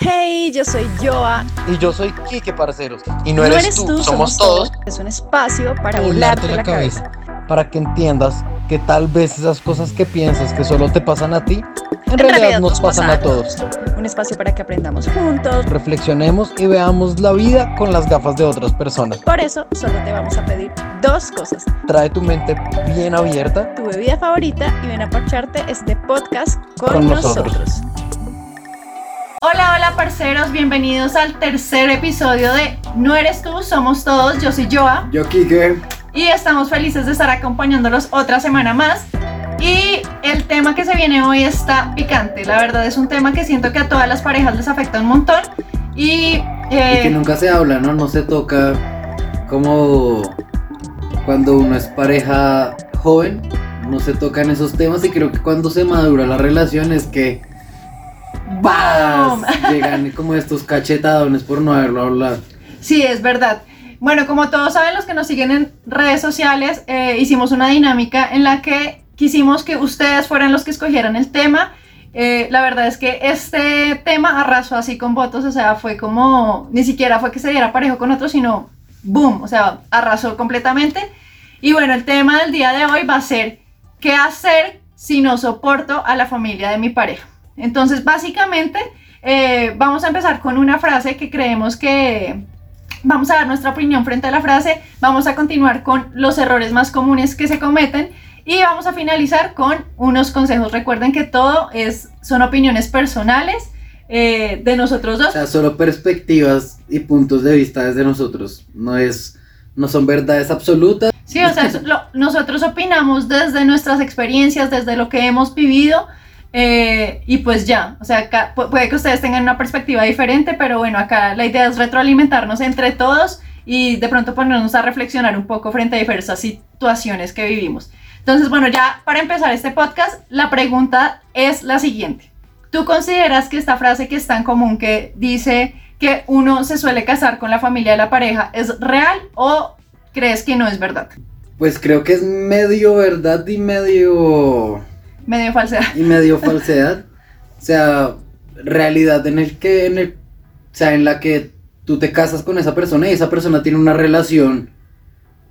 Hey, yo soy Joa. Y yo soy Kike Parceros. Y no, eres, tú, somos, todos. Es un espacio para volarte la, cabeza. Para que entiendas que tal vez esas cosas que piensas que solo te pasan a ti, en, realidad, nos, pasan a todos. Un espacio para que aprendamos juntos, reflexionemos y veamos la vida con las gafas de otras personas. Por eso, solo te vamos a pedir dos cosas. Trae tu mente bien abierta, tu bebida favorita y ven a parcharte este podcast con, nosotros. Hola, hola parceros, bienvenidos al tercer episodio de No eres tú, somos todos. Yo soy Joa. Yo Kike. Y estamos felices de estar acompañándolos otra semana más. Y el tema que se viene hoy está picante. La verdad es un tema que siento que a todas las parejas les afecta un montón. Y, eh, y que nunca se habla, ¿no? No se toca como cuando uno es pareja joven, no se tocan esos temas y creo que cuando se madura la relación es que ¡Bam! Llegan como estos cachetadones por no haberlo hablado. Sí, es verdad. Bueno, como todos saben, los que nos siguen en redes sociales, eh, hicimos una dinámica en la que quisimos que ustedes fueran los que escogieran el tema. Eh, la verdad es que este tema arrasó así con votos, o sea, fue como, ni siquiera fue que se diera parejo con otros, sino boom, o sea, arrasó completamente. Y bueno, el tema del día de hoy va a ser, ¿qué hacer si no soporto a la familia de mi pareja? Entonces, básicamente, eh, vamos a empezar con una frase que creemos que vamos a dar nuestra opinión frente a la frase, vamos a continuar con los errores más comunes que se cometen y vamos a finalizar con unos consejos. Recuerden que todo es, son opiniones personales eh, de nosotros dos. O sea, solo perspectivas y puntos de vista desde nosotros, no es, no son verdades absolutas. Sí, o sea, nosotros opinamos desde nuestras experiencias, desde lo que hemos vivido eh, y pues ya, o sea, puede que ustedes tengan una perspectiva diferente, pero bueno, acá la idea es retroalimentarnos entre todos y de pronto ponernos a reflexionar un poco frente a diversas situaciones que vivimos. Entonces, bueno, ya para empezar este podcast, la pregunta es la siguiente. ¿Tú consideras que esta frase que es tan común que dice que uno se suele casar con la familia de la pareja es real o crees que no es verdad? Pues creo que es medio verdad y medio Medio falsedad. Y medio falsedad. o sea, realidad en el que, en el, o sea, en la que tú te casas con esa persona y esa persona tiene una relación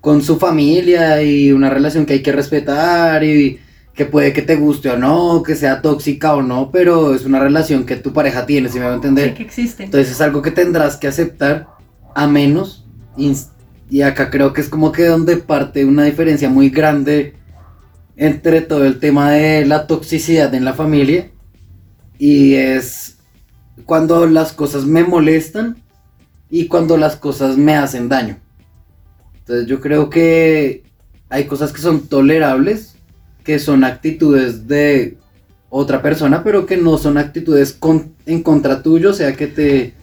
con su familia y una relación que hay que respetar y que puede que te guste o no, que sea tóxica o no, pero es una relación que tu pareja tiene, si me va a entender. Sí, que existe. Entonces es algo que tendrás que aceptar a menos, y acá creo que es como que donde parte una diferencia muy grande entre todo el tema de la toxicidad en la familia y es cuando las cosas me molestan y cuando las cosas me hacen daño. Entonces yo creo que hay cosas que son tolerables, que son actitudes de otra persona, pero que no son actitudes en contra tuyo, o sea que te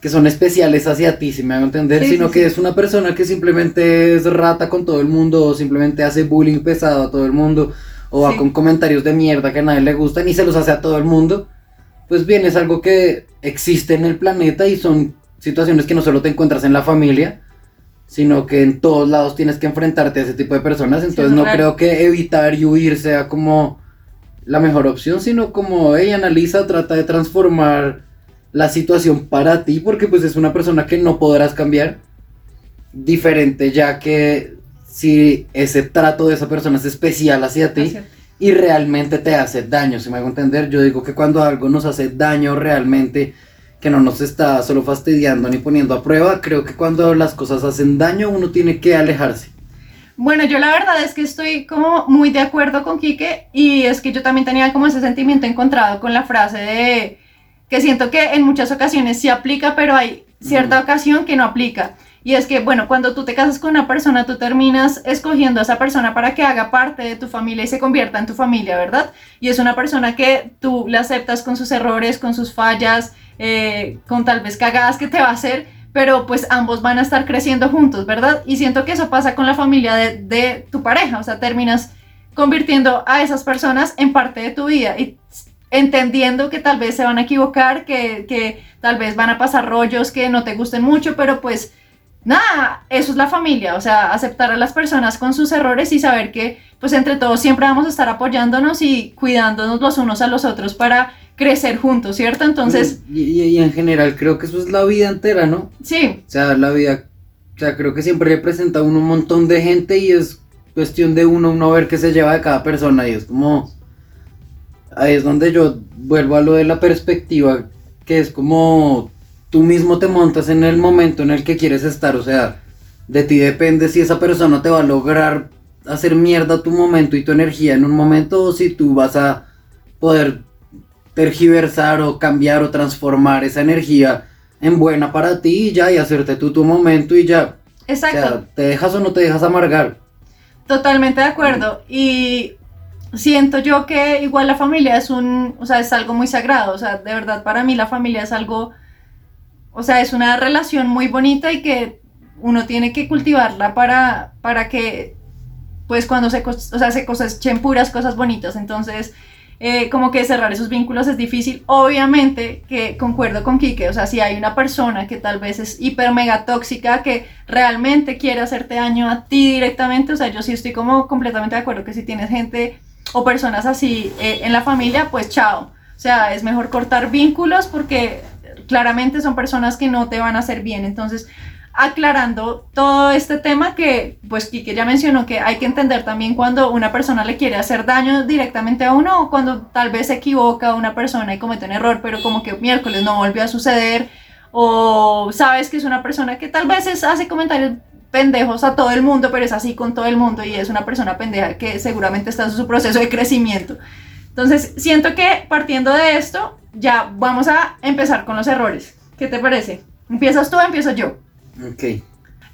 que son especiales hacia ti, si me hago entender, sino que es una persona que simplemente es rata con todo el mundo, o simplemente hace bullying pesado a todo el mundo, o va con comentarios de mierda que a nadie le gustan y se los hace a todo el mundo. Pues bien, es algo que existe en el planeta y son situaciones que no solo te encuentras en la familia, sino que en todos lados tienes que enfrentarte a ese tipo de personas. Entonces no creo que evitar y huir sea como la mejor opción, sino como ella analiza, trata de transformar la situación para ti, porque pues es una persona que no podrás cambiar. Diferente ya que si ese trato de esa persona es especial hacia ti y realmente te hace daño, si me hago entender, yo digo que cuando algo nos hace daño realmente, que no nos está solo fastidiando ni poniendo a prueba, creo que cuando las cosas hacen daño uno tiene que alejarse. Bueno, yo la verdad es que estoy como muy de acuerdo con Quique y es que yo también tenía como ese sentimiento encontrado con la frase de que siento que en muchas ocasiones sí aplica, pero hay cierta ocasión que no aplica. Y es que, bueno, cuando tú te casas con una persona, tú terminas escogiendo a esa persona para que haga parte de tu familia y se convierta en tu familia, ¿verdad? Y es una persona que tú le aceptas con sus errores, con sus fallas, eh, con tal vez cagadas que te va a hacer, pero pues ambos van a estar creciendo juntos, ¿verdad? Y siento que eso pasa con la familia de, de tu pareja, o sea, terminas convirtiendo a esas personas en parte de tu vida. Y entendiendo que tal vez se van a equivocar, que, tal vez van a pasar rollos que no te gusten mucho, pero pues nada, eso es la familia, o sea, aceptar a las personas con sus errores y saber que pues entre todos siempre vamos a estar apoyándonos y cuidándonos los unos a los otros para crecer juntos, ¿cierto? Entonces... Y, y- y en general creo que eso es la vida entera, ¿no? Sí, O sea, la vida, o sea, creo que siempre representa a uno un montón de gente y es cuestión de uno, uno ver qué se lleva de cada persona y es como, ahí es donde yo vuelvo a lo de la perspectiva, que es como tú mismo te montas en el momento en el que quieres estar, o sea, de ti depende si esa persona te va a lograr hacer mierda tu momento y tu energía en un momento o si tú vas a poder tergiversar o cambiar o transformar esa energía en buena para ti y ya, y hacerte tú tu momento y ya. exacto. O sea, ¿te dejas o no te dejas amargar? Totalmente de acuerdo. Y siento yo que igual la familia es un, o sea, es algo muy sagrado. O sea, de verdad para mí la familia es algo, o sea, es una relación muy bonita y que uno tiene que cultivarla para, para que, pues cuando se, o sea, se cosechen puras cosas bonitas. Entonces, eh, como que cerrar esos vínculos es difícil. Obviamente que concuerdo con Quique, o sea, si hay una persona que tal vez es hiper mega tóxica, que realmente quiere hacerte daño a ti directamente, o sea, yo sí estoy como completamente de acuerdo que si tienes gente o personas así eh, en la familia, pues chao. O sea, es mejor cortar vínculos porque claramente son personas que no te van a hacer bien. Entonces, aclarando todo este tema que, pues, Kike ya mencionó que hay que entender también cuando una persona le quiere hacer daño directamente a uno o cuando tal vez se equivoca una persona y comete un error, pero como que miércoles no volvió a suceder o sabes que es una persona que tal vez es- hace comentarios pendejos a todo el mundo, pero es así con todo el mundo y es una persona pendeja que seguramente está en su proceso de crecimiento. Entonces, siento que partiendo de esto, ya vamos a empezar con los errores. ¿Qué te parece? ¿Empiezas tú o empiezo yo? Ok.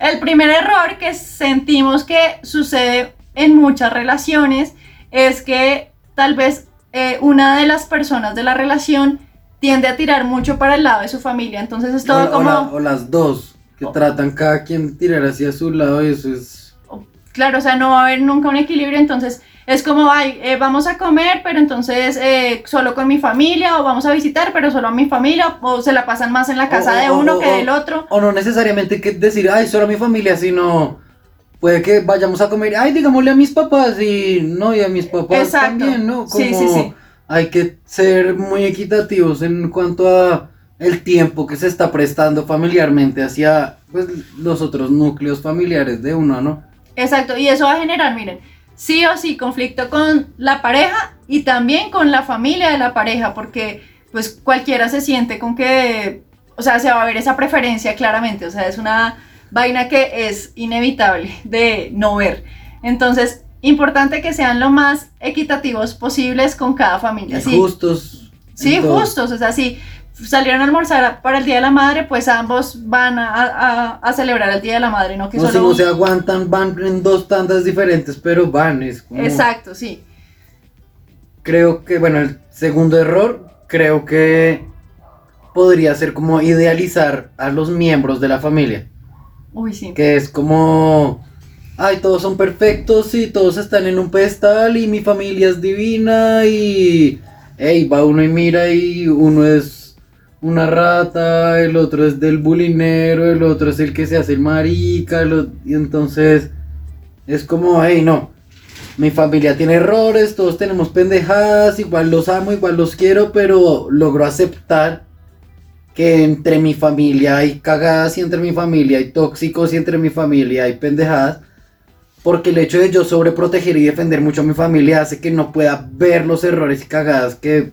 El primer error que sentimos que sucede en muchas relaciones es que tal vez eh, una de las personas de la relación tiende a tirar mucho para el lado de su familia. Entonces es todo o, o como... la- o las dos, que tratan cada quien de tirar hacia su lado y eso es... Claro, o sea, no va a haber nunca un equilibrio, entonces es como, ay, eh, vamos a comer, pero entonces eh, solo con mi familia, o vamos a visitar, pero solo a mi familia, o se la pasan más en la casa O- de uno o- que del otro. O no necesariamente que decir, ay, solo a mi familia, sino puede que vayamos a comer, ay, digámosle a mis papás y no, y a mis papás Exacto. también, ¿no? Como Sí, sí, sí. hay que ser muy equitativos en cuanto a el tiempo que se está prestando familiarmente hacia pues, los otros núcleos familiares de uno, ¿no? Exacto, y eso va a generar, miren, sí o sí conflicto con la pareja y también con la familia de la pareja, porque pues cualquiera se siente con que, o sea, se va a ver esa preferencia claramente, o sea, es una vaina que es inevitable de no ver. Entonces, importante que sean lo más equitativos posibles con cada familia. Y Sí, justos. Sí, todo. justos, o sea, si salieron a almorzar para el Día de la Madre, pues ambos van a, a- a celebrar el Día de la Madre, no que O si solo... no se aguantan, van en dos tandas diferentes, pero van, es como... Exacto, sí. Creo que, bueno, el segundo error, creo que podría ser como idealizar a los miembros de la familia. Uy, sí. Que es como, ay, todos son perfectos y todos están en un pedestal y mi familia es divina y, hey, va uno y mira y uno es una rata, el otro es del bulinero, el otro es el que se hace el marica, y entonces es como, hey, no. Mi familia tiene errores, todos tenemos pendejadas, igual los amo, igual los quiero, pero logro aceptar que entre mi familia hay cagadas y entre mi familia hay tóxicos y entre mi familia hay pendejadas. Porque el hecho de yo sobreproteger y defender mucho a mi familia hace que no pueda ver los errores y cagadas que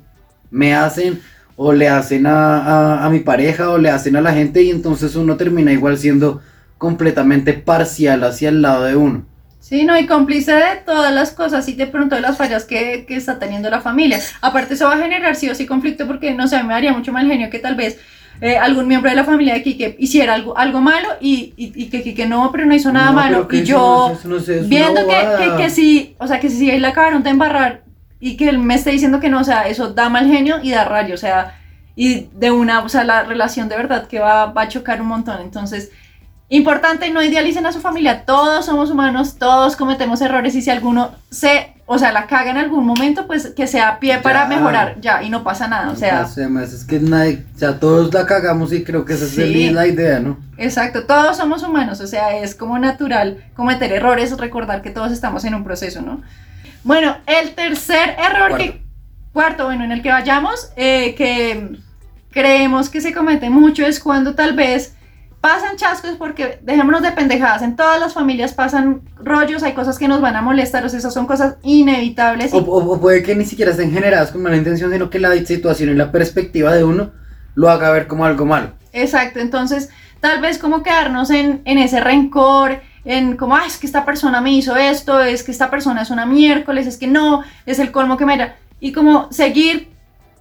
me hacen o le hacen a, a- a mi pareja o le hacen a la gente y entonces uno termina igual siendo completamente parcial hacia el lado de uno. Sí, no, y cómplice de todas las cosas y de pronto de las fallas que, que está teniendo la familia. Aparte, eso va a generar sí o sí conflicto porque, no sé, me daría mucho mal genio que tal vez eh, algún miembro de la familia de Kike hiciera algo, algo malo y, y, y que Kike no, pero no hizo nada No, malo. Y yo, no una viendo que, que, que sí, o sea, que si él la acabaron de embarrar y que él me esté diciendo que no, o sea, eso da mal genio y da rayo, o sea, y de una, o sea, la relación de verdad que va, va a chocar un montón. Entonces, importante, no idealicen a su familia, todos somos humanos, todos cometemos errores y si alguno se o sea, la caga en algún momento, pues que sea pie para mejorar, ya, y no pasa nada, o sea, Además, es que nadie, o sea, todos la cagamos y creo que esa Sí. es la idea, ¿no? exacto, todos somos humanos, o sea, es como natural cometer errores, recordar que todos estamos en un proceso, ¿no? Bueno, el tercer error que, cuarto, bueno, en el que vayamos, eh, que creemos que se comete mucho es cuando tal vez pasan chascos porque dejémonos de pendejadas, en todas las familias pasan rollos, hay cosas que nos van a molestar, o sea, esas son cosas inevitables. y- O, o- o puede que ni siquiera estén generadas con mala intención, sino que la situación y la perspectiva de uno lo haga ver como algo malo. Exacto, entonces tal vez como quedarnos en, en ese rencor, en como, ah, es que esta persona me hizo esto, es que esta persona es una miércoles, es que no, es el colmo que me da, y como seguir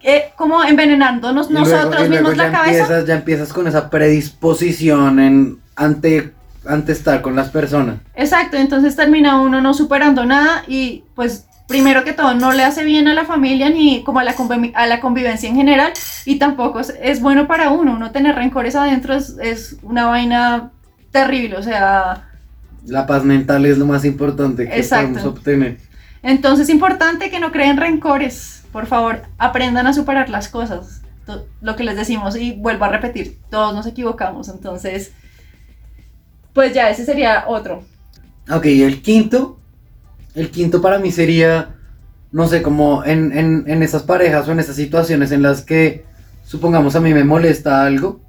eh, como envenenándonos luego- nosotros mismos la cabeza. Empiezas, ya empiezas con esa predisposición en, ante, ante estar con las personas. Exacto, entonces termina uno no superando nada y pues primero que todo no le hace bien a la familia ni como a la, conviv- a la convivencia en general y tampoco es, es bueno para uno, uno tener rencores adentro es, es una vaina terrible, o sea, La paz mental es lo más importante que Exacto. podemos obtener. entonces es importante que no creen rencores, por favor, aprendan a superar las cosas, lo que les decimos y vuelvo a repetir, todos nos equivocamos, entonces pues ya ese sería otro. Ok, el quinto. El quinto para mí sería, no sé, como en, en, en esas parejas o en esas situaciones en las que, supongamos, a mí me molesta algo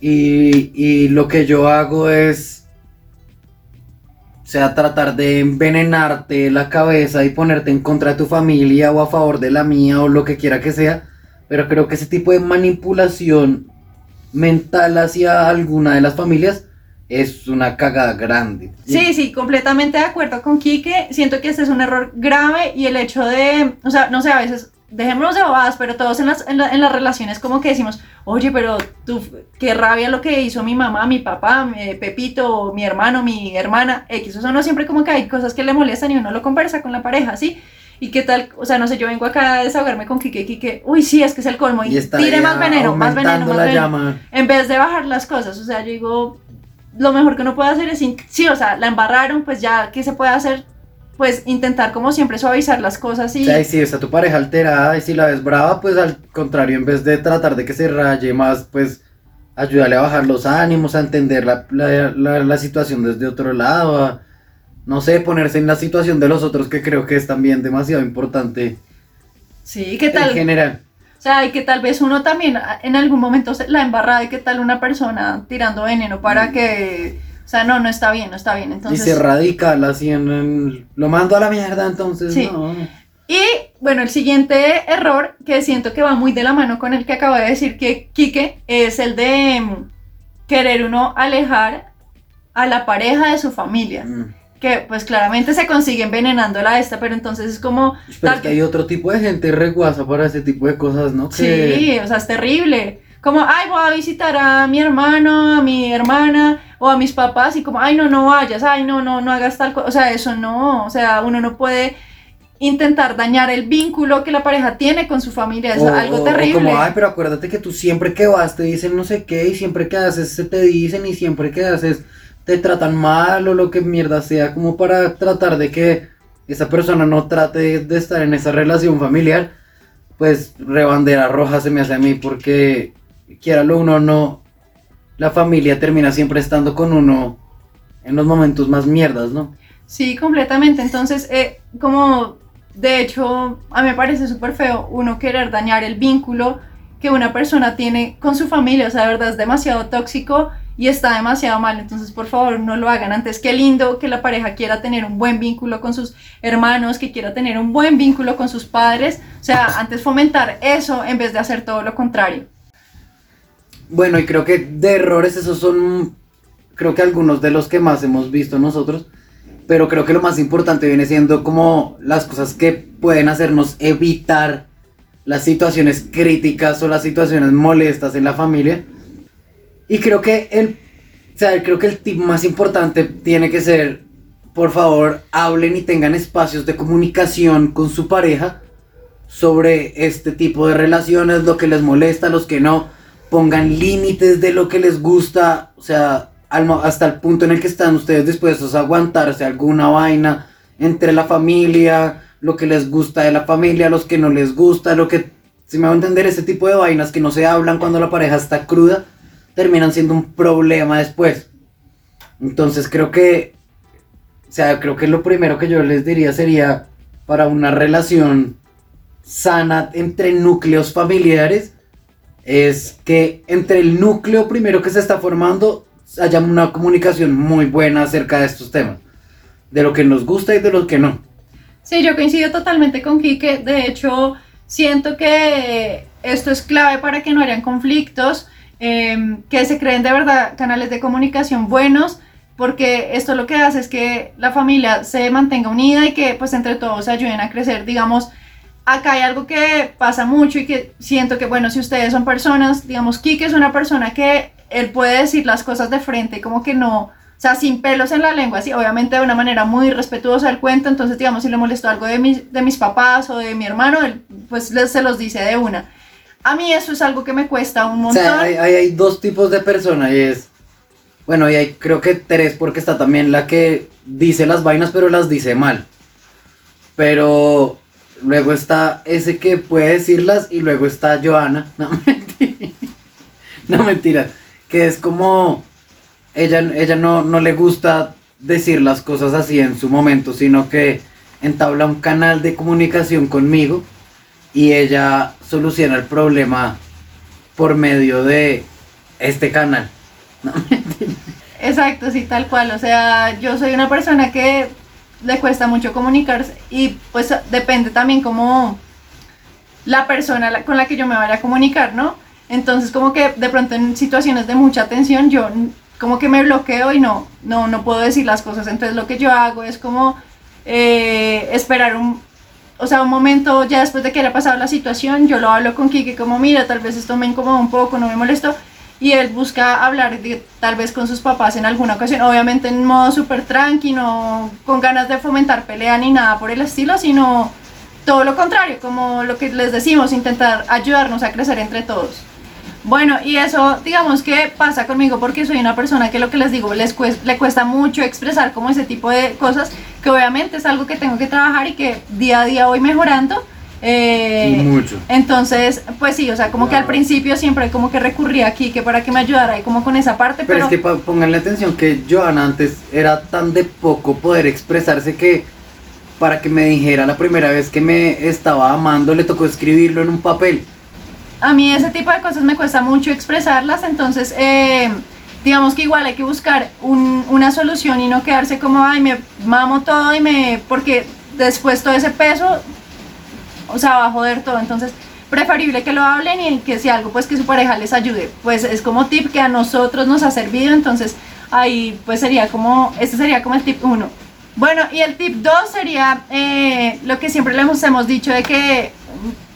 y, y lo que yo hago es, sea, tratar de envenenarte la cabeza y ponerte en contra de tu familia o a favor de la mía o lo que quiera que sea. Pero creo que ese tipo de manipulación mental hacia alguna de las familias es una cagada grande. Sí, sí, completamente de acuerdo con Quique. Siento que este es un error grave y el hecho de, o sea, no sé, a veces dejémonos de bobadas, pero todos en las, en, la- en las relaciones como que decimos, oye, pero tú, qué rabia lo que hizo mi mamá, mi papá, mi Pepito, mi hermano, mi hermana, X. O sea, no siempre como que hay cosas que le molestan y uno lo conversa con la pareja, ¿sí? Y qué tal, o sea, no sé, yo vengo acá a desahogarme con Quique, Quique, uy, sí, es que es el colmo, y, Y tire más veneno, más veneno, más veneno llama. en vez de bajar las cosas. O sea, yo digo, lo mejor que uno puede hacer es, sí, o sea, la embarraron, pues ya, ¿qué se puede hacer? Pues intentar como siempre suavizar las cosas y... O sea, y si está tu pareja alterada y si la ves brava, pues al contrario, en vez de tratar de que se raye más, pues ayúdale a bajar los ánimos, a entender la, la- la- la situación desde otro lado, a, no sé, ponerse en la situación de los otros, que creo que es también demasiado importante Sí, ¿qué en tal? general. O sea, y que tal vez uno también en algún momento se la embarrada y qué tal una persona tirando veneno para que... O sea, no, no está bien, no está bien. Entonces... Y se radical así en, en- Lo mando a la mierda, entonces Sí. no. Y bueno, el siguiente error que siento que va muy de la mano con el que acaba de decir que Quique es el de mm, querer uno alejar a la pareja de su familia. Mm. Que pues claramente se consigue envenenándola a esta, pero entonces es como... Pero tal es que hay otro tipo de gente reguasa para ese tipo de cosas, ¿no? Que- Sí, o sea, es terrible. Como, ay, voy a visitar a mi hermano, a mi hermana o a mis papás y como, ay, no, no vayas, ay, no, no, no hagas tal cosa. O sea, eso no, o sea, uno no puede intentar dañar el vínculo que la pareja tiene con su familia, es O- algo o terrible. como, ay, pero acuérdate que tú siempre que vas te dicen no sé qué y siempre que haces se te dicen y siempre que haces te tratan mal o lo que mierda sea, como para tratar de que esa persona no trate de estar en esa relación familiar, pues rebandera roja se me hace a mí porque quiera lo uno o no, la familia termina siempre estando con uno en los momentos más mierdas, ¿no? Sí, completamente. Entonces, eh, como de hecho, a mí me parece súper feo uno querer dañar el vínculo que una persona tiene con su familia. O sea, de verdad es demasiado tóxico y está demasiado mal. Entonces, por favor, no lo hagan. Antes, qué lindo que la pareja quiera tener un buen vínculo con sus hermanos, que quiera tener un buen vínculo con sus padres. O sea, antes fomentar eso en vez de hacer todo lo contrario. Bueno, y creo que de errores esos son, creo que algunos de los que más hemos visto nosotros, pero creo que lo más importante viene siendo como las cosas que pueden hacernos evitar las situaciones críticas o las situaciones molestas en la familia. Y creo que el, o creo que el tip más importante tiene que ser, por favor, hablen y tengan espacios de comunicación con su pareja sobre este tipo de relaciones, lo que les molesta, los que no pongan límites de lo que les gusta, o sea, hasta el punto en el que están ustedes dispuestos a aguantarse alguna vaina entre la familia, lo que les gusta de la familia, los que no les gusta, lo que, si me va a entender, ese tipo de vainas que no se hablan cuando la pareja está cruda, terminan siendo un problema después. Entonces creo que, o sea, creo que lo primero que yo les diría sería para una relación sana entre núcleos familiares, es que entre el núcleo primero que se está formando haya una comunicación muy buena acerca de estos temas, de lo que nos gusta y de lo que no. Sí, yo coincido totalmente con Quique, de hecho siento que esto es clave para que no hayan conflictos, em, que se creen de verdad canales de comunicación buenos, porque esto lo que hace es que la familia se mantenga unida y que pues entre todos ayuden a crecer, digamos, acá hay algo que pasa mucho y que siento que, bueno, si ustedes son personas, digamos, Kike es una persona que él puede decir las cosas de frente, como que no, o sea, sin pelos en la lengua, así, obviamente de una manera muy respetuosa del cuento, entonces, digamos, si le molestó algo de, mis, de mis papás o de mi hermano, él pues se los dice de una. A mí eso es algo que me cuesta un montón. O sea, hay, hay, dos tipos de personas y es, bueno, y hay creo que tres porque está también la que dice las vainas pero las dice mal. Pero Luego está ese que puede decirlas y luego está Joana. No, mentira. No, mentira. Que es como... Ella, ella no, no le gusta decir las cosas así en su momento, sino que entabla un canal de comunicación conmigo y ella soluciona el problema por medio de este canal. No. Exacto, sí, tal cual. O sea, yo soy una persona que le cuesta mucho comunicarse y pues depende también como la persona con la que yo me vaya a comunicar, ¿no? Entonces como que de pronto en situaciones de mucha tensión yo como que me bloqueo y no, no, no puedo decir las cosas. Entonces lo que yo hago es como eh, esperar un, o sea, un momento ya después de que haya pasado la situación, yo lo hablo con Kike como, mira, tal vez esto me incomoda un poco, no me molesto, y él busca hablar tal vez con sus papás en alguna ocasión, obviamente en modo súper tranqui, no con ganas de fomentar pelea ni nada por el estilo, sino todo lo contrario, como lo que les decimos, intentar ayudarnos a crecer entre todos. Bueno, y eso digamos que pasa conmigo porque soy una persona que lo que les digo, les le cuesta mucho expresar como ese tipo de cosas, que obviamente es algo que tengo que trabajar y que día a día voy mejorando eh, Mucho. Entonces, pues sí, o sea, como que al principio siempre como que recurría aquí que para que me ayudara y como con esa parte. Pero, es que pónganle atención que Joana antes era tan de poco poder expresarse que para que me dijera la primera vez que me estaba amando le tocó escribirlo en un papel. A mí ese tipo de cosas me cuesta mucho expresarlas, entonces eh, digamos que igual hay que buscar una solución y no quedarse como, ay, me mamo todo y me... porque después todo ese peso o sea, va a joder todo. Entonces, preferible que lo hablen y que si algo, pues que su pareja les ayude. Pues es como tip que a nosotros nos ha servido, entonces ahí pues sería como, este sería como el tip 1. Bueno, y el tip 2 sería eh, lo que siempre le hemos, hemos dicho de que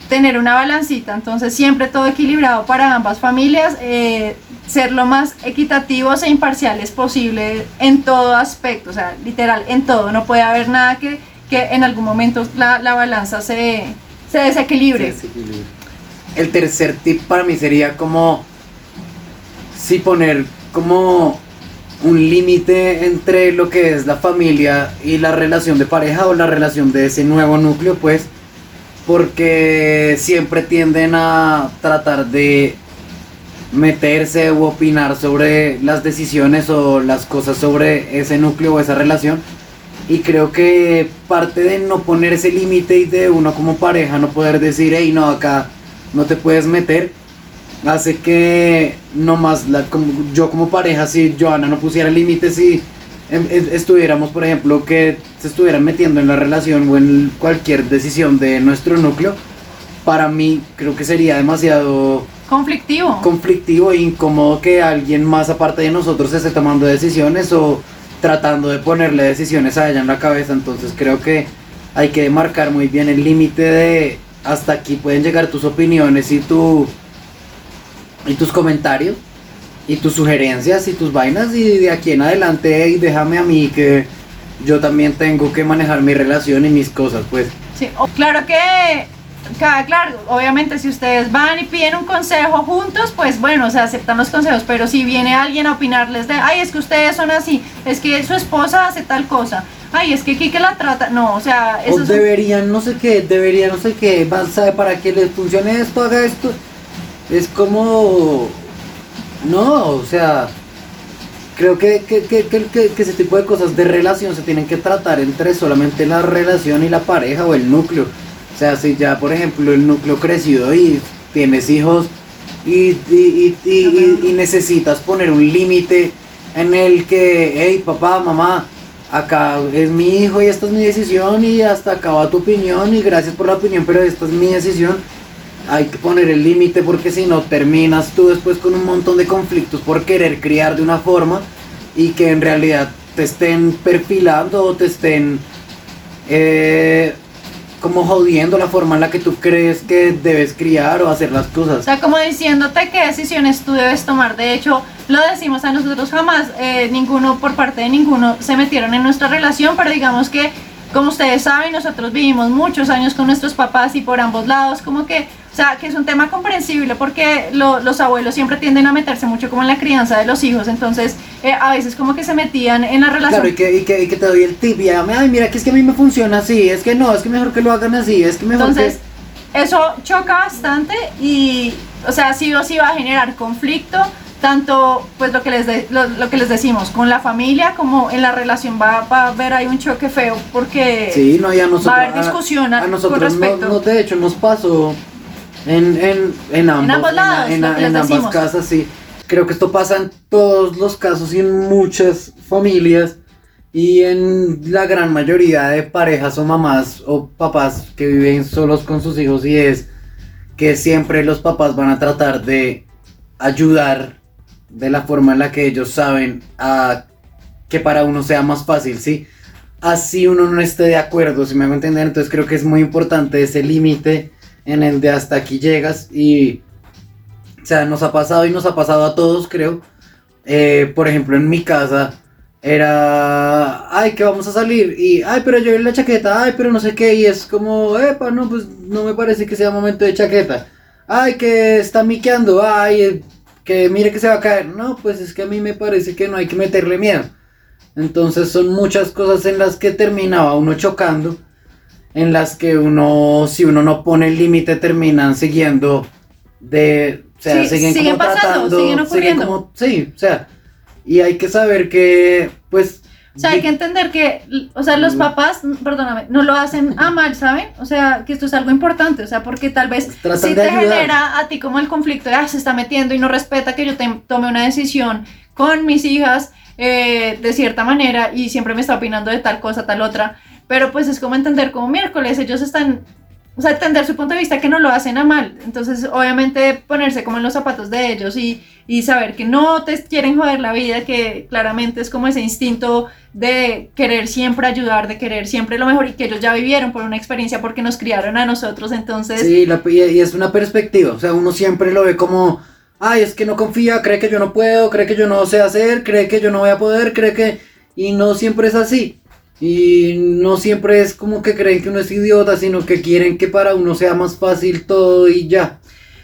tener una balancita, entonces siempre todo equilibrado para ambas familias, eh, ser lo más equitativos e imparciales posible en todo aspecto, o sea, literal, en todo, no puede haber nada que, que en algún momento la, la balanza se, se desequilibre. El tercer tip para mí sería como si poner como un límite entre lo que es la familia y la relación de pareja o la relación de ese nuevo núcleo, pues, porque siempre tienden a tratar de meterse o opinar sobre las decisiones o las cosas sobre ese núcleo o esa relación y creo que parte de no poner ese límite y de uno como pareja no poder decir, hey, no, acá no te puedes meter, hace que no más, la, como, yo como pareja, si Joana no pusiera límites y em, estuviéramos, por ejemplo, que se estuvieran metiendo en la relación o en cualquier decisión de nuestro núcleo, para mí creo que sería demasiado conflictivo. Conflictivo e incómodo que alguien más aparte de nosotros esté tomando decisiones o tratando de ponerle decisiones a ella en la cabeza, entonces creo que hay que marcar muy bien el límite de hasta aquí pueden llegar tus opiniones y tu y tus comentarios y tus sugerencias y tus vainas y de aquí en adelante y déjame a mí que yo también tengo que manejar mi relación y mis cosas, pues. Sí, claro que claro, obviamente si ustedes van y piden un consejo juntos, pues bueno, se aceptan los consejos, pero si viene alguien a opinarles de, ay, es que ustedes son así, es que su esposa hace tal cosa, ay, es que Kike la trata. No, o sea, eso O es- deberían no sé qué, deberían no sé qué, sabe para que les funcione esto, haga esto. Es como no, o sea, creo que, que, que, que, que- que ese tipo de cosas de relación se tienen que tratar entre solamente la relación y la pareja o el núcleo. O sea, si ya por ejemplo el núcleo creció y tienes hijos y, y, y, y- y- y necesitas poner un límite en el que, hey papá, mamá, acá es mi hijo y esta es mi decisión y hasta acá va tu opinión y gracias por la opinión, pero esta es mi decisión. Hay que poner el límite porque si no terminas tú después con un montón de conflictos por querer criar de una forma y que en realidad te estén perfilando o te estén eh, como jodiendo la forma en la que tú crees que debes criar o hacer las O cosas. sea, como diciéndote qué decisiones tú debes tomar. De hecho, lo decimos a nosotros jamás, eh, ninguno, por parte de ninguno, se metieron en nuestra relación, pero digamos que, como ustedes saben, nosotros vivimos muchos años con nuestros papás y por ambos lados, como que, o sea, que es un tema comprensible porque lo- los abuelos siempre tienden a meterse mucho como en la crianza de los hijos, entonces eh, a veces como que se metían en la relación. Claro, y que, y, que, y que te doy el tip y a- ay, mira, que es que a mí me funciona así, es que no, es que mejor que lo hagan así, es que mejor Entonces, eso choca bastante y, o sea, sí o sí va a generar conflicto, tanto pues lo que les, de- lo, lo que les decimos, con la familia como en la relación va, va a haber ahí un choque feo porque que... Sí, no, y a nosotros... va a haber discusión a, a- con nosotros no, respecto. no, de hecho nos pasó en, en, en ambos, ambos lados, en, en- en ambas decimos. casas, sí. Creo que esto pasa en todos los casos y en muchas familias y en la gran mayoría de parejas o mamás o papás que viven solos con sus hijos y es que siempre los papás van a tratar de ayudar de la forma en la que ellos saben a que para uno sea más fácil, ¿sí? Así uno no esté de acuerdo, si me hago entender, entonces creo que es muy importante ese límite en el de hasta aquí llegas y, o sea, nos ha pasado y nos ha pasado a todos, creo. Eh, por ejemplo, en mi casa era, ay, que vamos a salir y, ay, pero yo en la chaqueta, ay, pero no sé qué, y es como, epa, no, pues no me parece que sea momento de chaqueta. Ay, que está miqueando, ay, eh, que mire que se va a caer. No, pues es que a mí me parece que no hay que meterle miedo. Entonces son muchas cosas en las que terminaba uno chocando, en las que uno, si uno no pone el límite, terminan siguiendo de, o sea, Sí, siguen, siguen como pasando, tratando, siguen ocurriendo. como, sí, o sea, y hay que saber que, pues, O sea, hay que entender que, o sea, los Mm. papás, perdóname, no lo hacen a mal, ¿saben? O sea, que esto es algo importante, o sea, porque tal vez si de te ayudar. genera a ti como el conflicto de, ah, se está metiendo y no respeta que yo te- tome una decisión con mis hijas eh, de cierta manera y siempre me está opinando de tal cosa, tal otra, pero pues es como entender como miércoles, ellos están, o sea, entender su punto de vista que no lo hacen a mal, entonces obviamente ponerse como en los zapatos de ellos y, y saber que no te quieren joder la vida, que claramente es como ese instinto de querer siempre ayudar, de querer siempre lo mejor y que ellos ya vivieron por una experiencia porque nos criaron a nosotros, entonces... Sí, la- y y es una perspectiva, o sea, uno siempre lo ve como, ay, es que no confía, cree que yo no puedo, cree que yo no sé hacer, cree que yo no voy a poder, cree que... Y no siempre es así. Y no siempre es como que creen que uno es idiota, sino que quieren que para uno sea más fácil todo y ya.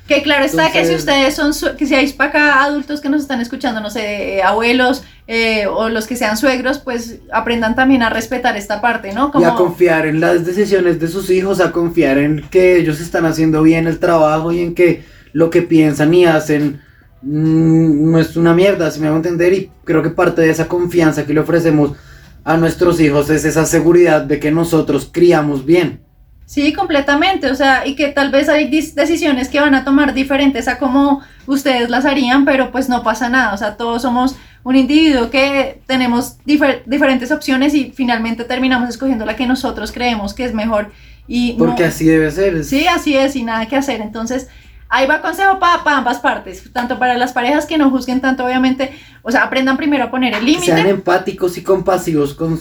Que claro está que si Entonces- ustedes son, que si hay para acá adultos que nos están escuchando, no sé, eh, abuelos eh, o los que sean suegros, pues aprendan también a respetar esta parte, ¿no? Y a confiar en las decisiones de sus hijos, a confiar en que ellos están haciendo bien el trabajo y en que lo que piensan y hacen mm, no es una mierda, si me hago entender. Y creo que parte de esa confianza que le ofrecemos a nuestros hijos es esa seguridad de que nosotros criamos bien. Sí, completamente, o sea, y que tal vez hay decisiones que van a tomar diferentes a como ustedes las harían, pero pues no pasa nada, o sea, todos somos un individuo que tenemos difer- diferentes opciones y finalmente terminamos escogiendo la que nosotros creemos que es mejor y no- Porque así debe ser. Sí, así es, y nada que hacer. Entonces, ahí va consejo para ambas partes, tanto para las parejas que no juzguen tanto, obviamente, o sea, aprendan primero a poner el que sean límite. empáticos y compasivos con,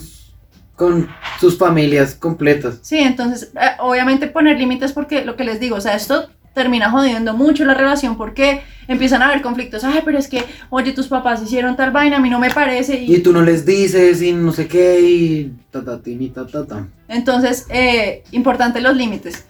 con sus familias completas. Sí, entonces, eh, obviamente poner límites porque lo que les digo, o sea, esto termina jodiendo mucho la relación porque empiezan a haber conflictos. Ay, pero es que, oye, tus papás hicieron tal vaina, a mí no me parece. Y tú no les dices y no sé qué y ta ta y ta ta ta. Entonces, eh, importante los límites.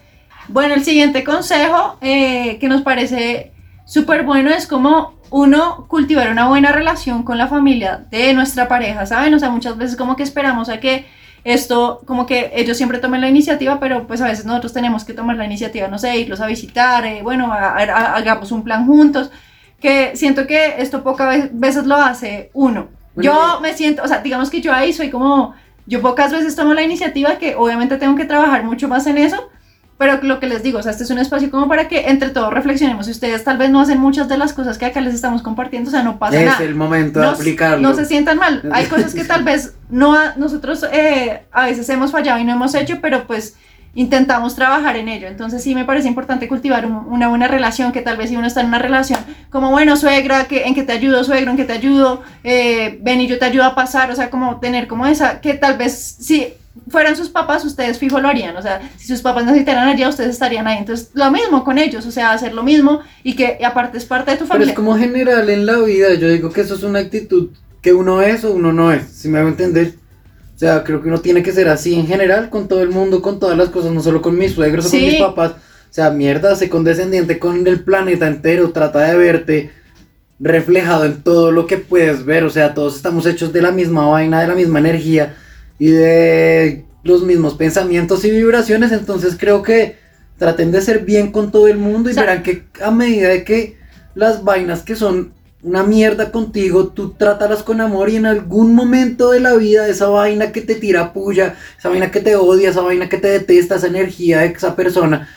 Bueno, el siguiente consejo eh, que nos parece súper bueno es como uno cultivar una buena relación con la familia de nuestra pareja, ¿saben? O sea, muchas veces como que esperamos a que esto como que ellos siempre tomen la iniciativa, pero pues a veces nosotros tenemos que tomar la iniciativa, no sé, irlos a visitar, eh, bueno, hagamos un plan juntos, que siento que esto pocas veces lo hace uno. yo me siento, o sea, digamos que yo ahí soy como, yo pocas veces tomo la iniciativa, que obviamente tengo que trabajar mucho más en eso, pero lo que les digo, o sea, este es un espacio como para que entre todos reflexionemos. Si ustedes tal vez no hacen muchas de las cosas que acá les estamos compartiendo, o sea, no pasa nada. Es el momento de aplicarlo. No se sientan mal. Hay cosas que tal vez no nosotros eh, a veces hemos fallado y no hemos hecho, pero pues intentamos trabajar en ello. Entonces sí me parece importante cultivar una buena relación, que tal vez si uno está en una relación como, bueno, suegra, que, en que te ayudo, suegro, en que te ayudo, eh, ven y yo te ayudo a pasar, o sea, como tener como esa, que tal vez sí fueran sus papás, ustedes fijo lo harían. O sea, si sus papás necesitaran allá, ustedes estarían ahí. Entonces, lo mismo con ellos, o sea, hacer lo mismo y que aparte es parte de tu familia. Pero es como general en la vida, yo digo que eso es una actitud que uno es o uno no es, si me hago entender. O sea, creo que uno tiene que ser así en general con todo el mundo, con todas las cosas, no solo con mis suegros o con mis papás. O sea, mierda, sé condescendiente con el planeta entero, trata de verte reflejado en todo lo que puedes ver. O sea, todos estamos hechos de la misma vaina, de la misma energía y de los mismos pensamientos y vibraciones, entonces creo que traten de ser bien con todo el mundo y verán que a medida de que las vainas que son una mierda contigo, tú trátalas con amor y en algún momento de la vida esa vaina que te tira puya, esa vaina que te odia, esa vaina que te detesta, esa energía de esa persona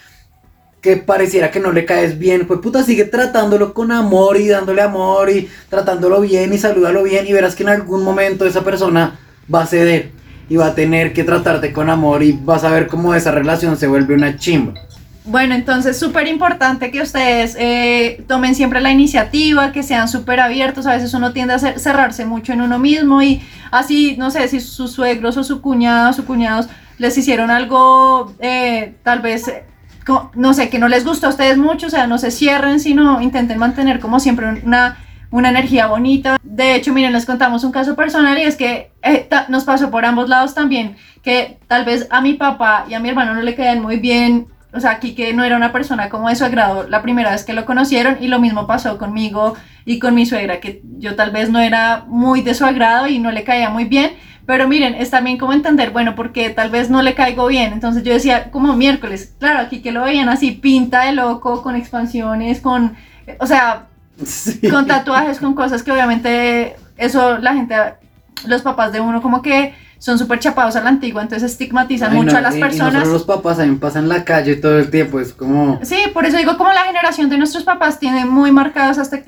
que pareciera que no le caes bien, pues puta sigue tratándolo con amor y dándole amor y tratándolo bien y salúdalo bien y verás que en algún momento esa persona va a ceder y va a tener que tratarte con amor y vas a ver cómo esa relación se vuelve una chimba. Bueno, entonces súper importante que ustedes eh, tomen siempre la iniciativa, que sean súper abiertos. A veces uno tiende a cerrarse mucho en uno mismo y así, no sé, si sus suegros o su cuñado o su cuñados les hicieron algo, eh, tal vez, no sé, que no les gusta a ustedes mucho, o sea, no se cierren, sino intenten mantener como siempre una una energía bonita. De hecho, miren, les contamos un caso personal y es que eh, nos pasó por ambos lados también, que tal vez a mi papá y a mi hermano no le quedan muy bien, o sea, aquí que no era una persona como de su agrado la primera vez que lo conocieron y lo mismo pasó conmigo y con mi suegra, que yo tal vez no era muy de su agrado y no le caía muy bien. Pero miren, es también como entender, bueno, porque tal vez no le caigo bien. Entonces yo decía, como miércoles, claro, aquí que lo veían así, pinta de loco, con expansiones, con, o sea, con tatuajes, con cosas que obviamente eso la gente, los papás de uno como que son súper chapados a la antigua, entonces estigmatizan mucho a las personas. Y los papás mí pasan la calle todo el tiempo, es como... Sí, por eso digo como la generación de nuestros papás tiene muy marcados esta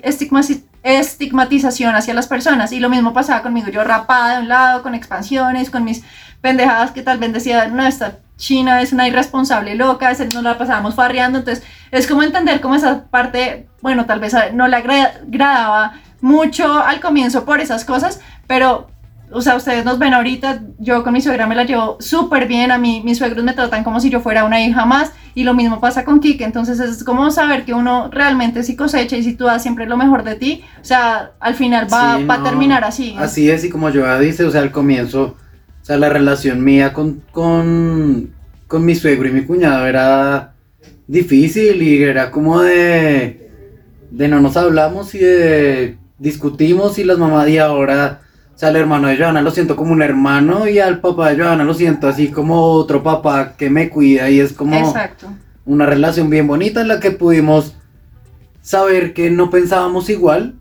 estigmatización hacia las personas y lo mismo pasaba conmigo, yo rapada de un lado, con expansiones, con mis pendejadas que tal vez decía, no, esta China es una irresponsable loca, no la pasábamos farreando, entonces es como entender cómo esa parte, bueno, tal vez no le agradaba mucho al comienzo por esas cosas, pero, o sea, ustedes nos ven ahorita, yo con mi suegra me la llevo súper bien, a mí mis suegros me tratan como si yo fuera una hija más, y lo mismo pasa con Kike, entonces es como saber que uno realmente si cosecha y si tú das siempre lo mejor de ti, o sea, al final va, a terminar así. Así es, y como yo dice, o sea, al comienzo o sea, la relación mía con, con, con mi suegro y mi cuñado era difícil y era como de, de no nos hablamos y de discutimos y las mamás de ahora, o sea, al hermano de Joana lo siento como un hermano y al papá de Joana lo siento así como otro papá que me cuida y es como una relación bien bonita en la que pudimos saber que no pensábamos igual,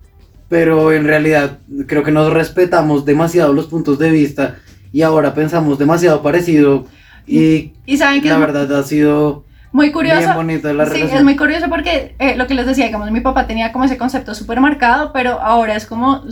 pero en realidad creo que nos respetamos demasiado los puntos de vista y ahora pensamos demasiado parecido y, ¿Y saben que la verdad ha sido muy curioso. Bien bonito la sí, es muy curioso porque eh, lo que les decía, digamos, mi papá tenía como ese concepto súper marcado, pero ahora es como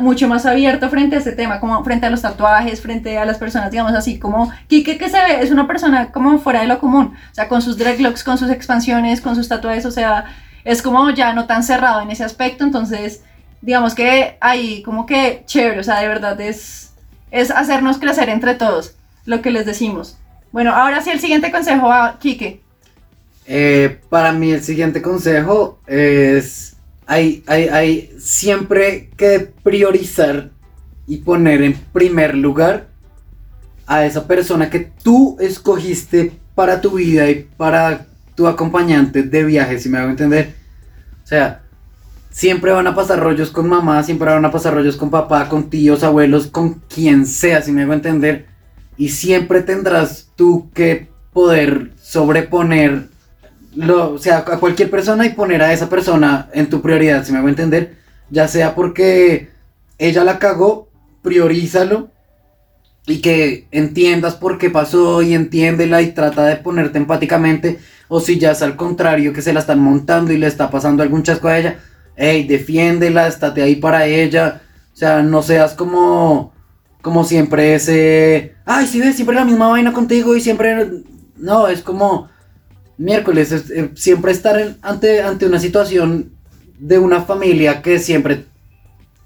mucho más abierto frente a este tema, como frente a los tatuajes, frente a las personas, digamos así, como Kike que se ve, es una persona como fuera de lo común, o sea, con sus dreadlocks, con sus expansiones, con sus tatuajes, o sea, es como ya no tan cerrado en ese aspecto, entonces, digamos que ahí como que chévere, o sea, de verdad es es hacernos crecer entre todos, lo que les decimos. Bueno, ahora sí el siguiente consejo a Quique. Eh, para mí el siguiente consejo es, hay, hay, hay siempre que priorizar y poner en primer lugar a esa persona que tú escogiste para tu vida y para tu acompañante de viaje, si me hago entender. O sea, siempre van a pasar rollos con mamá, siempre van a pasar rollos con papá, con tíos, abuelos, con quien sea, si me hago entender. y siempre tendrás tú que poder sobreponer o sea, a cualquier persona y poner a esa persona en tu prioridad, si me a entender, ya sea porque ella la cagó, priorízalo y que entiendas por qué pasó y entiéndela y trata de ponerte empáticamente, o si ya es al contrario, que se la están montando y le está pasando algún chasco a ella, hey, defiéndela, estate ahí para ella, o sea, no seas como, como siempre ese, ay, si ves, siempre la misma vaina contigo y siempre, no, es como miércoles, eh, siempre estar ante, ante una situación de una familia que siempre,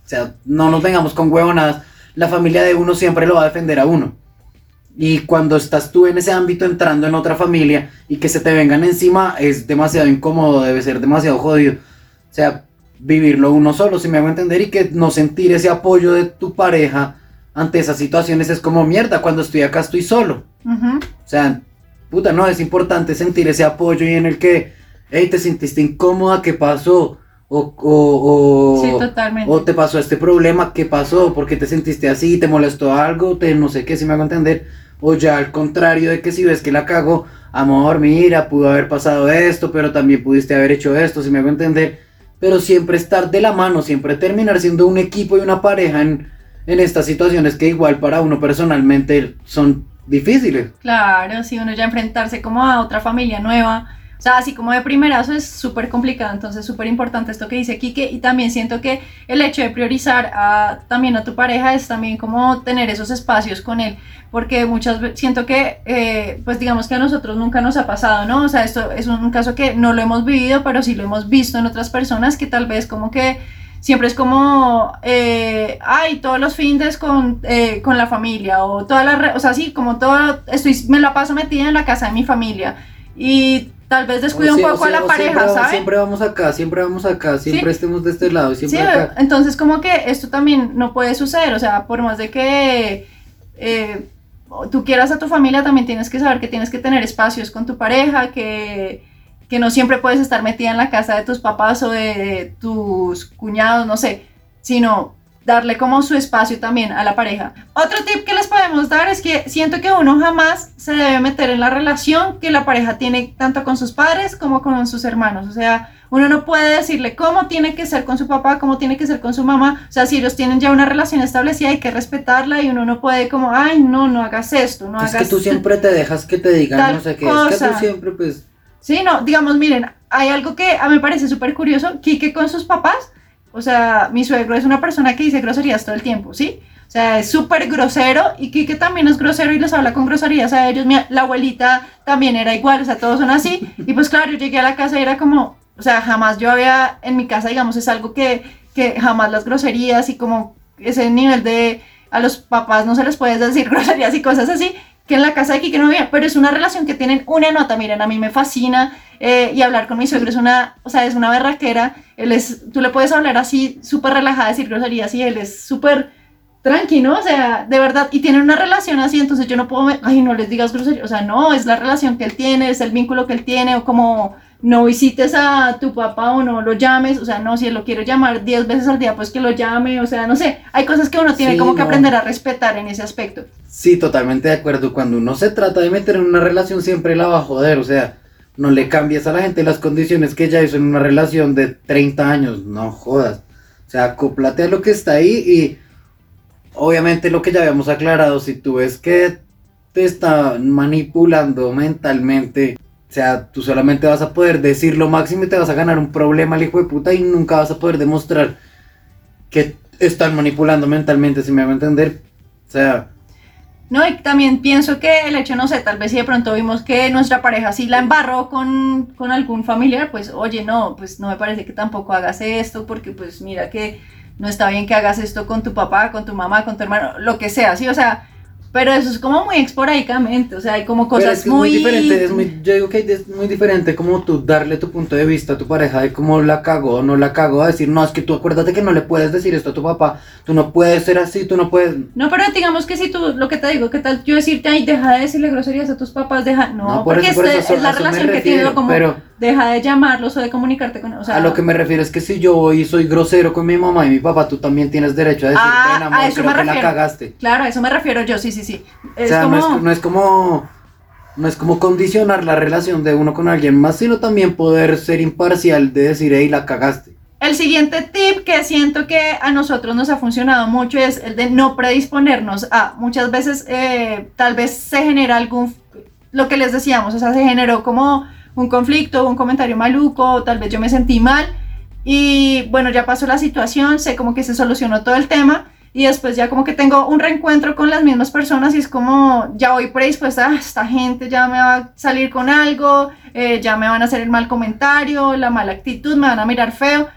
o sea, no nos vengamos con huevonadas, la familia de uno siempre lo va a defender a uno. Y cuando estás tú en ese ámbito entrando en otra familia y que se te vengan encima es demasiado incómodo, debe ser demasiado jodido. O sea, vivirlo uno solo, si me hago entender, y que no sentir ese apoyo de tu pareja ante esas situaciones es como mierda, cuando estoy acá estoy solo. O sea, puta, no, es importante sentir ese apoyo y en el que, hey, te sentiste incómoda, ¿qué pasó? O, o, sí, totalmente. o te pasó este problema, ¿qué pasó? ¿Por qué te sentiste así? ¿Te molestó algo? Te no sé qué, si me hago entender. O ya al contrario de que si ves que la cago, amor, mira, pudo haber pasado esto, pero también pudiste haber hecho esto, si me hago entender. Pero siempre estar de la mano, siempre terminar siendo un equipo y una pareja en, en estas situaciones que igual para uno personalmente son difíciles. Claro, si uno ya enfrentarse como a otra familia nueva, sea, así como de primerazo es súper complicado, entonces súper importante esto que dice Kike y también siento que el hecho de priorizar a, también a tu pareja es también como tener esos espacios con él, porque muchas veces siento que, eh, pues digamos que a nosotros nunca nos ha pasado, ¿no? O sea, esto es un caso que no lo hemos vivido, pero sí lo hemos visto en otras personas que tal vez como que siempre es como, eh, ay, todos los fines con, eh, con la familia, o toda la, o sea, sí, como todo, estoy, me la paso metida en la casa de mi familia, y tal vez descuido un poco a la pareja, ¿sabes? Siempre vamos acá, siempre vamos acá, siempre estemos de este lado, siempre sí, acá. entonces como que esto también no puede suceder, o sea, por más de que... Eh, tú quieras a tu familia, también tienes que saber que tienes que tener espacios con tu pareja, que, que no siempre puedes estar metida en la casa de tus papás o de tus cuñados, no sé, sino darle como su espacio también a la pareja. Otro tip que les podemos dar es que siento que uno jamás se debe meter en la relación que la pareja tiene tanto con sus padres como con sus hermanos. O sea, uno no puede decirle cómo tiene que ser con su papá, cómo tiene que ser con su mamá. O sea, si ellos tienen ya una relación establecida hay que respetarla y uno no puede como, ay, no, no hagas esto, no hagas... Es que tú siempre te dejas que te digan no sé qué. Es que tú siempre pues Sí, no, digamos, miren, hay algo que a mí me parece súper curioso, Quique con sus papás, o sea, mi suegro es una persona que dice groserías todo el tiempo, ¿sí? O sea, es súper grosero y Quique también es grosero y les habla con groserías a ellos. la abuelita también era igual, o sea, todos son así. Y pues claro, yo llegué a la casa y era como, o sea, jamás yo había, en mi casa, digamos, es algo que, que jamás las groserías y como ese nivel de, a los papás no se les puede decir groserías y cosas así que en la casa de Kike no había, pero es una relación que tienen una nota, miren, a mí me fascina eh, y hablar con mi suegro es una, o sea, es una berraquera, él es, tú le puedes hablar así súper relajada, decir groserías y él es súper tranquilo, o sea, de verdad, y tienen una relación así, entonces yo no puedo, ay, no les digas groserías, o sea, no, es la relación que él tiene, es el vínculo que él tiene, o como no visites a tu papá o no lo llames, o sea, no, si él lo quiere llamar 10 veces al día, pues que lo llame, o sea, no sé, hay cosas que uno tiene como que aprender a respetar en ese aspecto. Sí, totalmente de acuerdo, cuando uno se trata de meter en una relación siempre la va a joder, o sea, no le cambies a la gente las condiciones que ya hizo en una relación de 30 años, no jodas, o sea, acoplate a lo que está ahí y obviamente lo que ya habíamos aclarado, si tú ves que te están manipulando mentalmente, o sea, tú solamente vas a poder decir lo máximo y te vas a ganar un problema al hijo de puta y nunca vas a poder demostrar que están manipulando mentalmente, si me a entender. O sea... No, y también pienso que el hecho, no sé, tal vez si de pronto vimos que nuestra pareja sí la embarró con, con algún familiar, pues oye, no, pues no me parece que tampoco hagas esto, porque pues mira que no está bien que hagas esto con tu papá, con tu mamá, con tu hermano, lo que sea, ¿sí? O sea, pero eso es como muy esporádicamente, o sea, hay como cosas es muy... muy diferente, es muy, yo digo que es muy diferente como tú darle tu punto de vista a tu pareja de cómo la cagó o no la cagó, a decir, no, es que tú acuérdate que no le puedes decir esto a tu papá, tú no puedes ser así, tú no puedes... No, pero digamos que si tú, lo que te digo, ¿qué tal yo decirte, ay, deja de decirle groserías a tus papás, deja... No, porque es, la relación que tienes como... deja de llamarlos o de comunicarte con ellos. a lo que me refiero es que si yo voy y soy grosero con mi mamá y mi papá, tú también tienes derecho a decir, ah, a eso me refiero. la cagaste. Claro, a eso me refiero yo, sí, sí, sí. o sea, no, es, no es como no es como condicionar la relación de uno con alguien más, sino también poder ser imparcial de decir, hey, la cagaste. El siguiente tip que siento que a nosotros nos ha funcionado mucho es el de no predisponernos a. Muchas veces eh, tal vez se genera algún, lo que les decíamos, o sea, se generó como un conflicto, un comentario maluco, tal vez yo me sentí mal y bueno, ya pasó la situación, sé como que se solucionó todo el tema y después ya como que tengo un reencuentro con las mismas personas y es como ya voy predispuesta, ah, esta gente ya me va a salir con algo, eh, ya me van a hacer el mal comentario, la mala actitud, me van a mirar feo.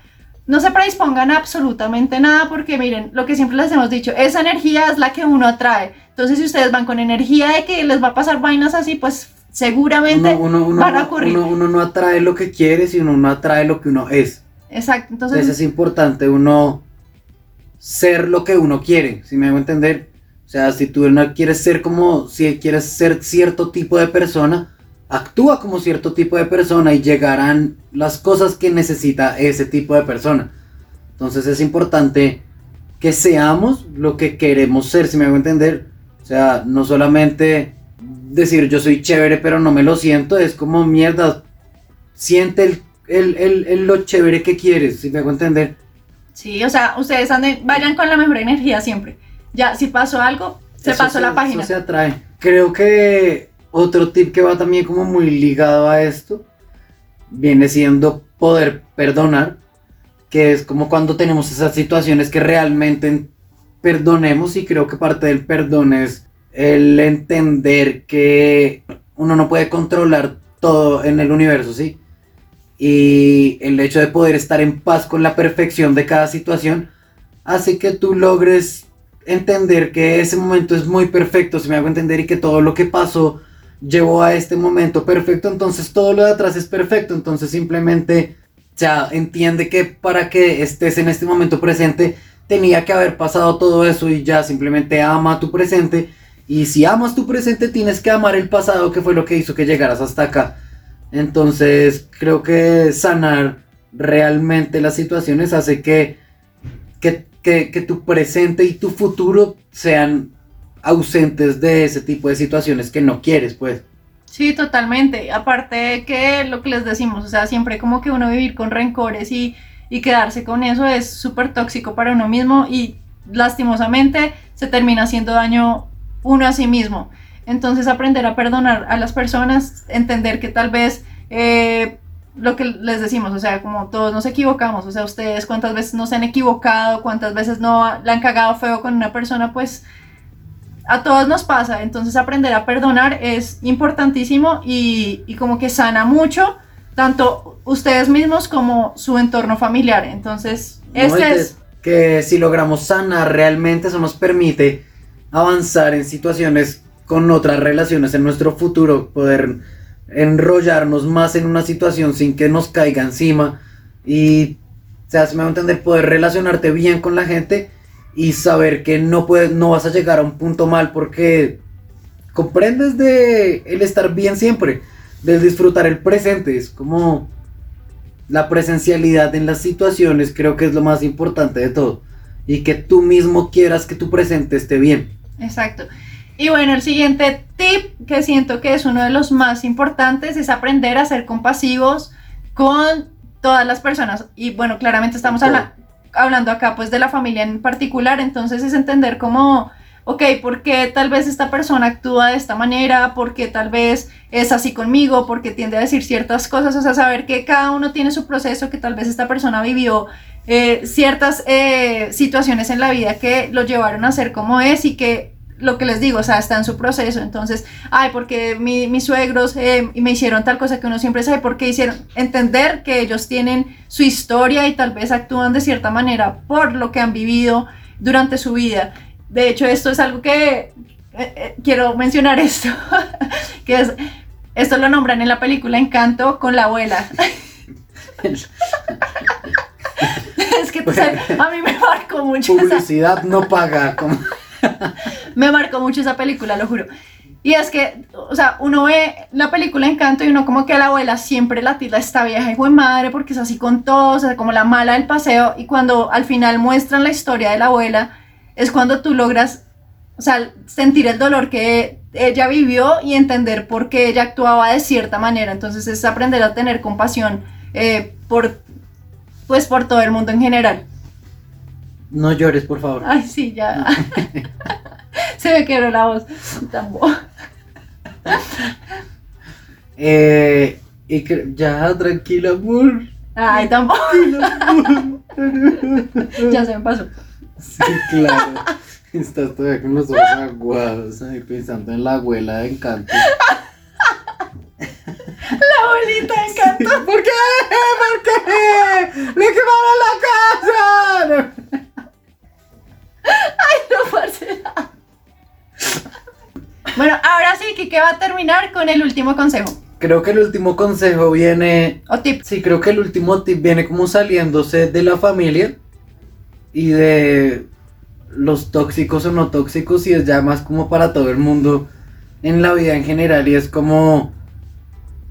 No se predispongan a absolutamente nada porque miren, lo que siempre les hemos dicho, esa energía es la que uno atrae. Entonces si ustedes van con energía de que les va a pasar vainas así, pues seguramente van a ocurrir. Uno, no atrae lo que quiere, sino uno atrae lo que uno es. Exacto, entonces... entonces es importante uno ser lo que uno quiere, si me hago entender. O sea, si tú no quieres ser como, si quieres ser cierto tipo de persona, actúa como cierto tipo de persona y llegarán las cosas que necesita ese tipo de persona. Entonces es importante que seamos lo que queremos ser, si me hago entender. O sea, no solamente decir yo soy chévere pero no me lo siento, es como mierda, siente el, lo chévere que quieres, si me hago entender. Sí, o sea, ustedes anden, vayan con la mejor energía siempre. Ya, si pasó algo, se pasó la página. Eso se atrae. Creo que otro tip que va también como muy ligado a esto viene siendo poder perdonar, que es como cuando tenemos esas situaciones que realmente perdonemos y creo que parte del perdón es el entender que uno no puede controlar todo en el universo, ¿sí? Y el hecho de poder estar en paz con la perfección de cada situación hace que tú logres entender que ese momento es muy perfecto, si me hago entender, y que todo lo que pasó llevó a este momento perfecto, entonces todo lo de atrás es perfecto, entonces simplemente, ya entiende que para que estés en este momento presente tenía que haber pasado todo eso y ya simplemente ama tu presente, y si amas tu presente tienes que amar el pasado que fue lo que hizo que llegaras hasta acá. Entonces, creo que sanar realmente las situaciones hace que, que, tu presente y tu futuro sean ausentes de ese tipo de situaciones que no quieres, pues. Sí, totalmente. Aparte que lo que les decimos, o sea, siempre como que uno vivir con rencores y, y quedarse con eso es súper tóxico para uno mismo y lastimosamente se termina haciendo daño uno a sí mismo. Entonces aprender a perdonar a las personas, entender que tal vez eh, lo que les decimos, o sea, como todos nos equivocamos, o sea, ustedes cuántas veces no se han equivocado, cuántas veces no la han cagado feo con una persona, pues a todos nos pasa, entonces aprender a perdonar es importantísimo y, y como que sana mucho, tanto ustedes mismos como su entorno familiar, entonces este es... Que si logramos sanar realmente eso nos permite avanzar en situaciones con otras relaciones en nuestro futuro, poder enrollarnos más en una situación sin que nos caiga encima y, o sea, si me va a entender, poder relacionarte bien con la gente y saber que no, puedes, no vas a llegar a un punto mal porque comprendes de el estar bien siempre, de disfrutar el presente, es como la presencialidad en las situaciones creo que es lo más importante de todo y que tú mismo quieras que tu presente esté bien. Exacto. Y bueno, el siguiente tip que siento que es uno de los más importantes es aprender a ser compasivos con todas las personas. Y bueno, claramente estamos hablando acá pues de la familia en particular, entonces es entender cómo, ok, ¿por qué tal vez esta persona actúa de esta manera? ¿Por qué tal vez es así conmigo? ¿Por qué tiende a decir ciertas cosas? O sea, saber que cada uno tiene su proceso, que tal vez esta persona vivió eh, ciertas eh, situaciones en la vida que lo llevaron a ser como es y que lo que les digo, o sea, está en su proceso. Entonces, ay, porque mis suegros eh, me hicieron tal cosa que uno siempre sabe por qué hicieron. Entender que ellos tienen su historia y tal vez actúan de cierta manera por lo que han vivido durante su vida. De hecho, esto es algo que eh, eh, quiero mencionar esto, que es, esto lo nombran en la película Encanto con la abuela. es que a mí me marcó mucho. Publicidad no paga. Como... me marcó mucho esa película, lo juro. Y es que, o sea, uno ve la película Encanto y uno como que a la abuela siempre la tira esta vieja hijo de madre porque es así con todo, o sea, como la mala del paseo. Y cuando al final muestran la historia de la abuela, es cuando tú logras o sea, sentir el dolor que ella vivió y entender por qué ella actuaba de cierta manera. Entonces es aprender a tener compasión eh, por, pues, por todo el mundo en general. No llores, por favor. Ay, sí, ya. Se me quebró la voz. Tampoco. Eh, y que, ya, tranquila, amor. Ay, tampoco. Ya se me pasó. Sí, claro. Estás todavía con los ojos aguados ahí pensando en la abuela de encanto. La abuelita de encanto. ¿Por qué? ¿Por qué? ¡Le quemaron la casa! Ay, no, Marcela. Bueno, ahora sí, Kike va a terminar con el último consejo. Creo que el último consejo viene. O tip. Sí, creo que el último tip viene como saliéndose de la familia y de los tóxicos o no tóxicos y es ya más como para todo el mundo en la vida en general y es como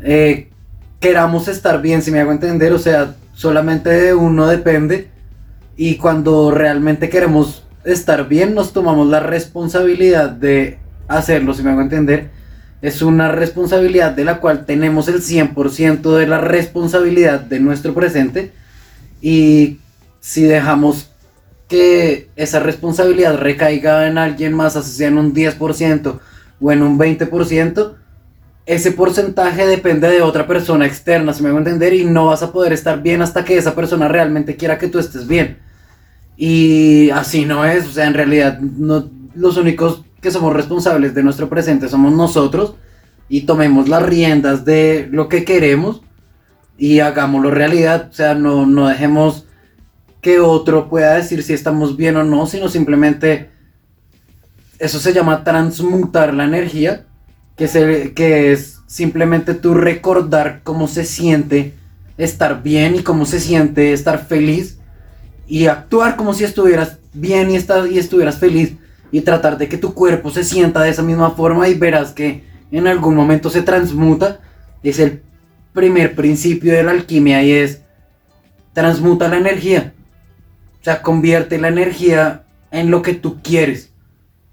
eh, queramos estar bien, si me hago entender, o sea, solamente de uno depende y cuando realmente queremos estar bien nos tomamos la responsabilidad de hacerlo, si me hago entender. Es una responsabilidad de la cual tenemos el 100% de la responsabilidad de nuestro presente y si dejamos que esa responsabilidad recaiga en alguien más, así sea en un 10% o en un 20%, ese porcentaje depende de otra persona externa, si me hago entender, y no vas a poder estar bien hasta que esa persona realmente quiera que tú estés bien. Y así no es, o sea, en realidad no, los únicos que somos responsables de nuestro presente somos nosotros y tomemos las riendas de lo que queremos y hagámoslo realidad, o sea, no, no dejemos que otro pueda decir si estamos bien o no, sino simplemente eso se llama transmutar la energía, que, se, que es simplemente tú recordar cómo se siente estar bien y cómo se siente estar feliz y actuar como si estuvieras bien y, estar, y estuvieras feliz y tratar de que tu cuerpo se sienta de esa misma forma y verás que en algún momento se transmuta. Es el primer principio de la alquimia y es transmuta la energía. O sea, convierte la energía en lo que tú quieres.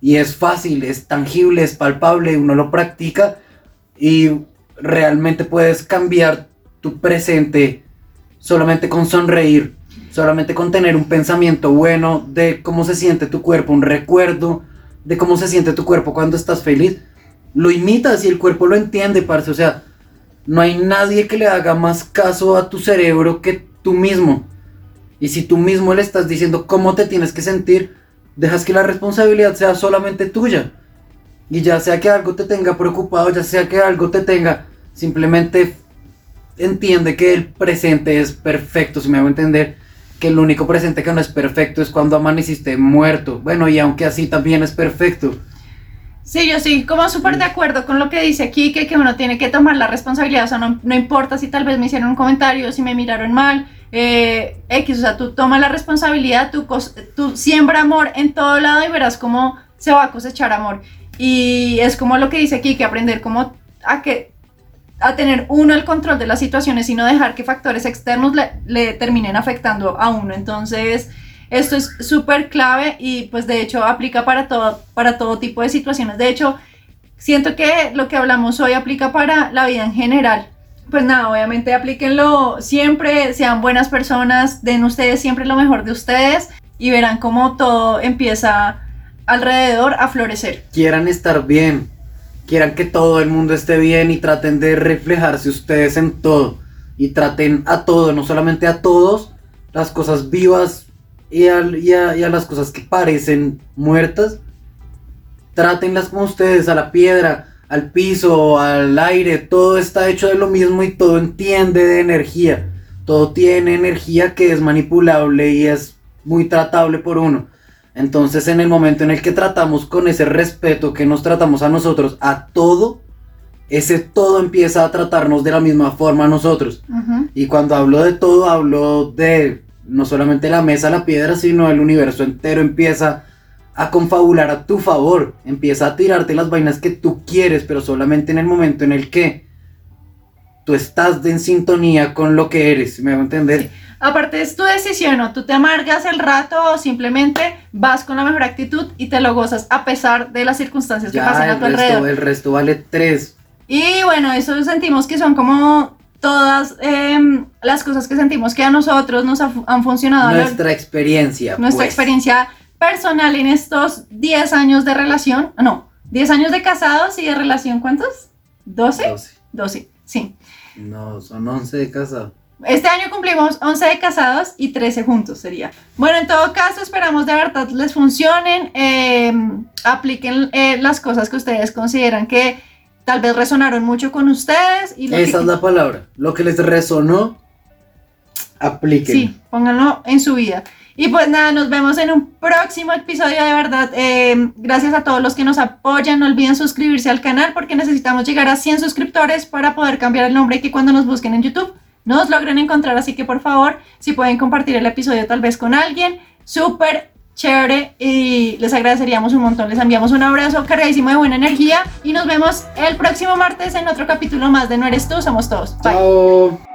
Y es fácil, es tangible, es palpable, uno lo practica y realmente puedes cambiar tu presente solamente con sonreír, solamente con tener un pensamiento bueno de cómo se siente tu cuerpo, un recuerdo de cómo se siente tu cuerpo cuando estás feliz. Lo imitas y el cuerpo lo entiende, parce. O sea, no hay nadie que le haga más caso a tu cerebro que tú mismo. Y si tú mismo le estás diciendo cómo te tienes que sentir, dejas que la responsabilidad sea solamente tuya. Y ya sea que algo te tenga preocupado, ya sea que algo te tenga, simplemente entiende que el presente es perfecto, si me hago entender. Que el único presente que no es perfecto es cuando amaneciste muerto. Bueno, y aunque así también es perfecto. Sí, yo sí, como súper de acuerdo con lo que dice aquí, que, que uno tiene que tomar la responsabilidad, o sea, no, no importa si tal vez me hicieron un comentario, si me miraron mal, eh, X, o sea, tú tomas la responsabilidad, tú, tú siembra amor en todo lado y verás cómo se va a cosechar amor. Y es como lo que dice aquí, que aprender como a que a tener uno el control de las situaciones y no dejar que factores externos le, terminen afectando a uno. Entonces, esto es súper clave y pues de hecho aplica para todo, para todo tipo de situaciones. De hecho, siento que lo que hablamos hoy aplica para la vida en general pues nada, obviamente aplíquenlo siempre, sean buenas personas, den ustedes siempre lo mejor de ustedes y verán cómo todo empieza alrededor a florecer. Quieran estar bien, quieran que todo el mundo esté bien y traten de reflejarse ustedes en todo. Y traten a todo, no solamente a todos, las cosas vivas y a, las cosas que parecen muertas. Trátenlas como ustedes, a la piedra, al piso, al aire, todo está hecho de lo mismo y todo entiende de energía. Todo tiene energía que es manipulable y es muy tratable por uno. Entonces en el momento en el que tratamos con ese respeto que nos tratamos a nosotros, a todo, ese todo empieza a tratarnos de la misma forma a nosotros. Y cuando hablo de todo, hablo de no solamente la mesa, la piedra, sino el universo entero empieza a confabular a tu favor. Empieza a tirarte las vainas que tú quieres, pero solamente en el momento en el que tú estás en sintonía con lo que eres, ¿me va a entender? Sí. Aparte es tu decisión, o tú te amargas el rato o simplemente vas con la mejor actitud y te lo gozas a pesar de las circunstancias que pasan Ya, a el tu resto, alrededor. el resto vale tres. Y bueno, eso sentimos que son como todas em, las cosas que sentimos que a nosotros nos ha han funcionado. Nuestra experiencia. nuestra pues. experiencia personal en estos 10 años de relación. No, 10 años de casados y de relación, ¿cuántos? ¿12? 12. 12, sí. No, son 11 de casado. Este año cumplimos 11 de casados y 13 juntos sería. Bueno, en todo caso, esperamos de verdad les funcionen, eh, apliquen eh, las cosas que ustedes consideran que tal vez resonaron mucho con ustedes. Y Esa que- es la palabra. Lo que les resonó, apliquen. Sí, pónganlo en su vida. Y pues nada, nos vemos en un próximo episodio de verdad. eh, gracias a todos los que nos apoyan. No olviden suscribirse al canal porque necesitamos llegar a 100 suscriptores para poder cambiar el nombre y que cuando nos busquen en YouTube nos logren encontrar. Así que por favor, si pueden compartir el episodio tal vez con alguien, súper chévere y les agradeceríamos un montón. Les enviamos un abrazo cargadísimo de buena energía y nos vemos el próximo martes en otro capítulo más de No eres tú, somos todos. Bye. Chao.